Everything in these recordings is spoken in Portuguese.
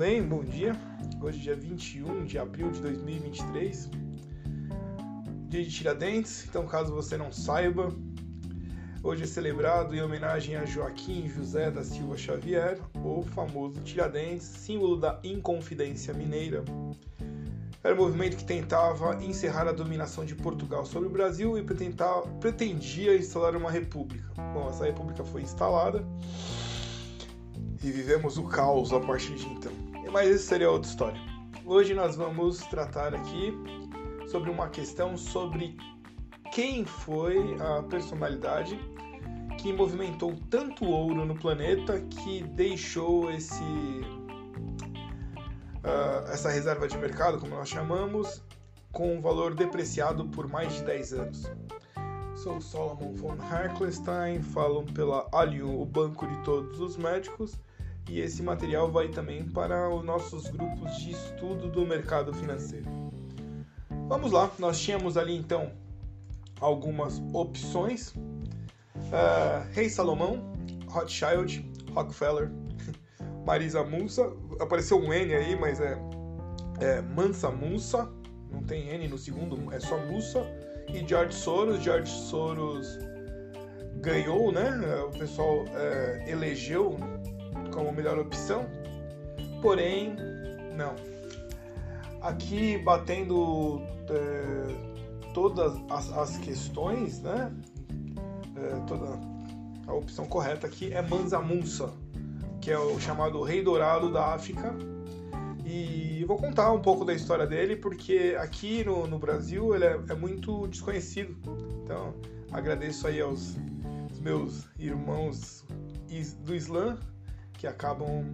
bem? Bom dia. Hoje é dia 21 de abril de 2023, dia de Tiradentes. Então, caso você não saiba, hoje é celebrado em homenagem a Joaquim José da Silva Xavier, o famoso Tiradentes, símbolo da Inconfidência Mineira. Era um movimento que tentava encerrar a dominação de Portugal sobre o Brasil e pretendia instalar uma república. Bom, essa república foi instalada e vivemos o caos a partir de então. Mas isso seria outra história. Hoje nós vamos tratar aqui sobre uma questão sobre quem foi a personalidade que movimentou tanto ouro no planeta que deixou esse uh, essa reserva de mercado, como nós chamamos, com um valor depreciado por mais de 10 anos. Sou Solomon von Harklestein, falo pela Allium, o banco de todos os médicos, e esse material vai também para os nossos grupos de estudo do mercado financeiro. Vamos lá, nós tínhamos ali então algumas opções: uh, Rei Salomão, Rothschild, Rockefeller, Marisa Munsa. Apareceu um N aí, mas é, é Mansa Munsa, não tem N no segundo, é só Musa. E George Soros. George Soros ganhou, né? O pessoal é, elegeu como melhor opção, porém, não. Aqui batendo é, todas as, as, questões, né? É, toda a opção correta aqui é Mansa Musa, que é o chamado Rei Dourado da África. E vou contar um pouco da história dele, porque aqui no, no Brasil ele é, é muito desconhecido. Então, agradeço aí aos meus irmãos do Islã que acabam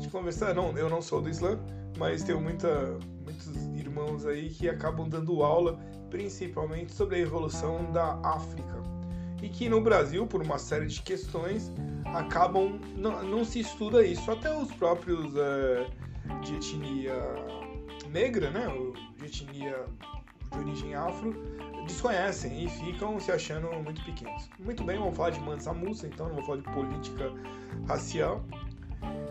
de conversar. Não, eu não sou do Islã, mas tenho muita, muitos irmãos aí que acabam dando aula, principalmente sobre a evolução da África. E que no Brasil, por uma série de questões, acabam. Não, não se estuda isso. Até os próprios é, de etnia negra, né? De etnia de origem afro, desconhecem e ficam se achando muito pequenos. Muito bem, vamos falar de Mansa Musa, então, não vou falar de política racial.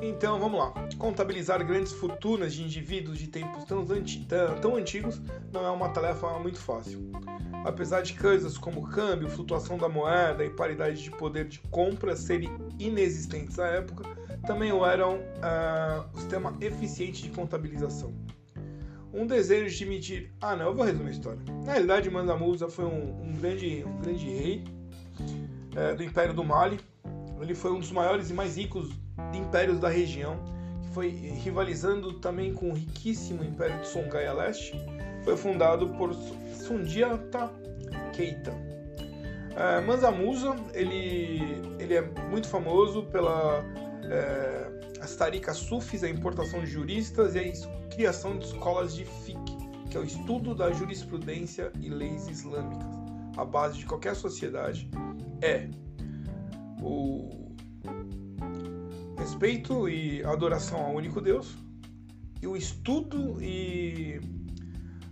Então vamos lá. Contabilizar grandes fortunas de indivíduos de tempos tão, anti tão, tão antigos não é uma tarefa muito fácil. Apesar de coisas como câmbio, flutuação da moeda e paridade de poder de compra serem inexistentes à época, também o eram uh, o sistema eficiente de contabilização. Um desejo de medir. Ah, não, eu vou resumir a história. Na realidade, Mansa Musa foi um, um, grande, um grande rei uh, do Império do Mali. Ele foi um dos maiores e mais ricos impérios da região, que foi rivalizando também com o riquíssimo Império de Songhai a leste, foi fundado por Sundiata Keita. É, Mansa Musa, ele, ele é muito famoso pela é, as tarikas sufis, a importação de juristas e a criação de escolas de fiqh, que é o estudo da jurisprudência e leis islâmicas. A base de qualquer sociedade é o respeito e adoração ao único Deus e o estudo e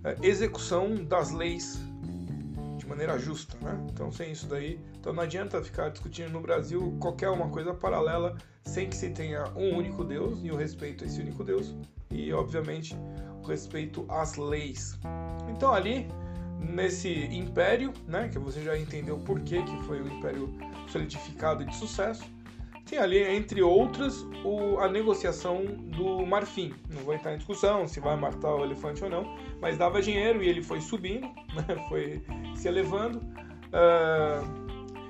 é, execução das leis de maneira justa, né? Então sem isso daí, então não adianta ficar discutindo no Brasil qualquer uma coisa paralela sem que se tenha um único Deus e o respeito a esse único Deus e obviamente o respeito às leis. Então ali nesse império, né, que você já entendeu por que que foi o império solidificado e de sucesso, tem ali, entre outras, o, a negociação do marfim. Não vou entrar em discussão se vai matar o elefante ou não, mas dava dinheiro e ele foi subindo, né? foi se elevando. Uh,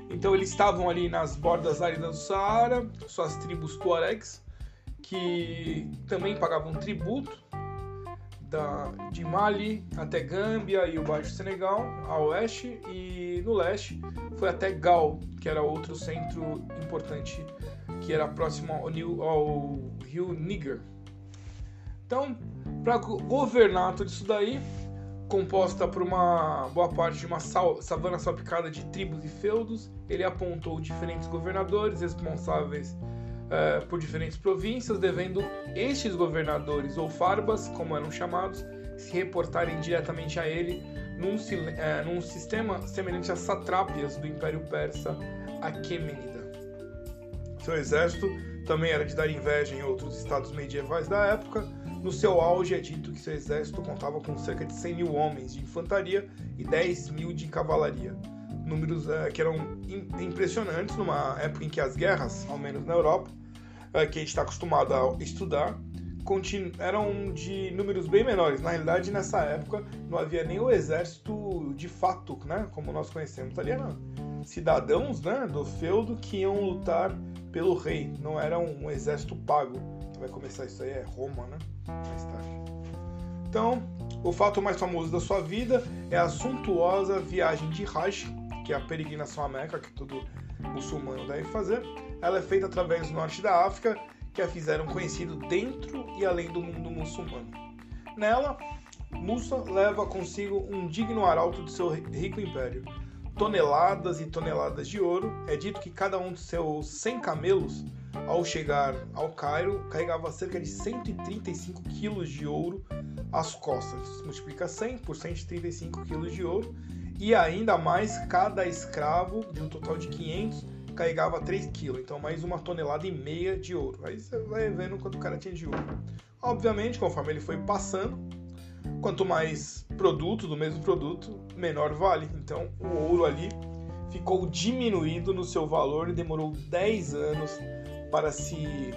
então eles estavam ali nas bordas áridas do Saara, suas tribos tuaregs, que também pagavam tributo da, de Mali até Gâmbia e o Baixo Senegal, a oeste, e no leste foi até Gal, que era outro centro importante, que era próximo ao, ao rio Níger. Então, para governar tudo isso daí, composta por uma boa parte de uma savana salpicada de tribos e feudos, ele apontou diferentes governadores responsáveis uh, por diferentes províncias, devendo estes governadores, ou farbas, como eram chamados, se reportarem diretamente a ele num, uh, num sistema semelhante às satrápias do Império Persa Aquemênida. Seu exército também era de dar inveja em outros estados medievais da época. No seu auge é dito que seu exército contava com cerca de 100 mil homens de infantaria e 10 mil de cavalaria. Números é, que eram impressionantes numa época em que as guerras, ao menos na Europa, é, que a gente está acostumado a estudar, eram de números bem menores. Na realidade, nessa época, não havia nem o exército de fato, né, como nós conhecemos. Ali eram cidadãos né, do feudo que iam lutar pelo rei, não era um exército pago. Vai começar isso aí, é Roma, né? Mais tarde. Então, o fato mais famoso da sua vida é a suntuosa viagem de Hajj, que é a peregrinação à Meca, que todo muçulmano deve fazer. Ela é feita através do norte da África, que a fizeram conhecido dentro e além do mundo muçulmano. Nela, Musa leva consigo um digno arauto de seu rico império, toneladas e toneladas de ouro. É dito que cada um de seus 100 camelos, ao chegar ao Cairo, carregava cerca de 135 quilos de ouro às costas. Multiplica 100 por 135 quilos de ouro. E ainda mais, cada escravo, de um total de 500, carregava 3 quilos. Então, mais uma tonelada e meia de ouro. Aí você vai vendo quanto o cara tinha de ouro. Obviamente, conforme ele foi passando, Quanto mais produto do mesmo produto, menor vale. Então o ouro ali ficou diminuído no seu valor e demorou 10 anos para se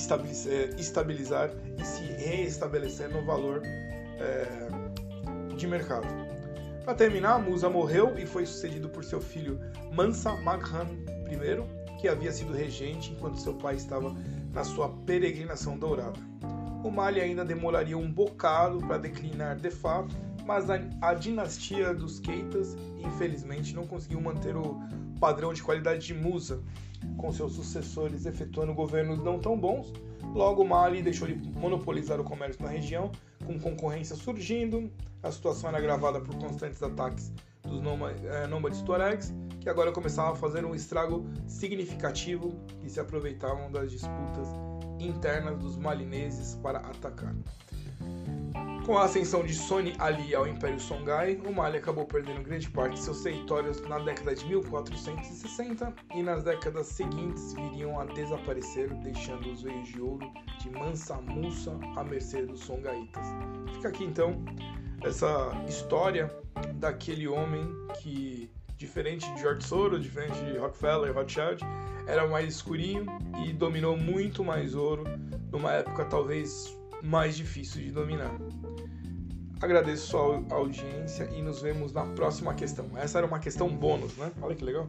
estabilizar, estabilizar e se reestabelecer no valor é, de mercado. Para terminar, Musa morreu e foi sucedido por seu filho Mansa Maghan I, que havia sido regente enquanto seu pai estava na sua peregrinação dourada. O Mali ainda demoraria um bocado para declinar de fato, mas a, a, dinastia dos Keitas, infelizmente, não conseguiu manter o padrão de qualidade de Musa, com seus sucessores efetuando governos não tão bons. Logo, Mali deixou de monopolizar o comércio na região, com concorrência surgindo. A situação era agravada por constantes ataques dos eh, nômades tuaregs, que agora começavam a fazer um estrago significativo e se aproveitavam das disputas internas dos malineses para atacar. Com a ascensão de Soni Ali ao Império Songhai, o Mali acabou perdendo grande parte de seus territórios na década de 1460 e nas décadas seguintes viriam a desaparecer, deixando os veios de ouro de Mansa Musa à mercê dos Songhaitas. Fica aqui então essa história daquele homem que, diferente de George Soros, diferente de Rockefeller e Rothschild, era mais escurinho e dominou muito mais ouro numa época talvez mais difícil de dominar. Agradeço sua audiência e nos vemos na próxima questão. Essa era uma questão bônus, né? Olha que legal.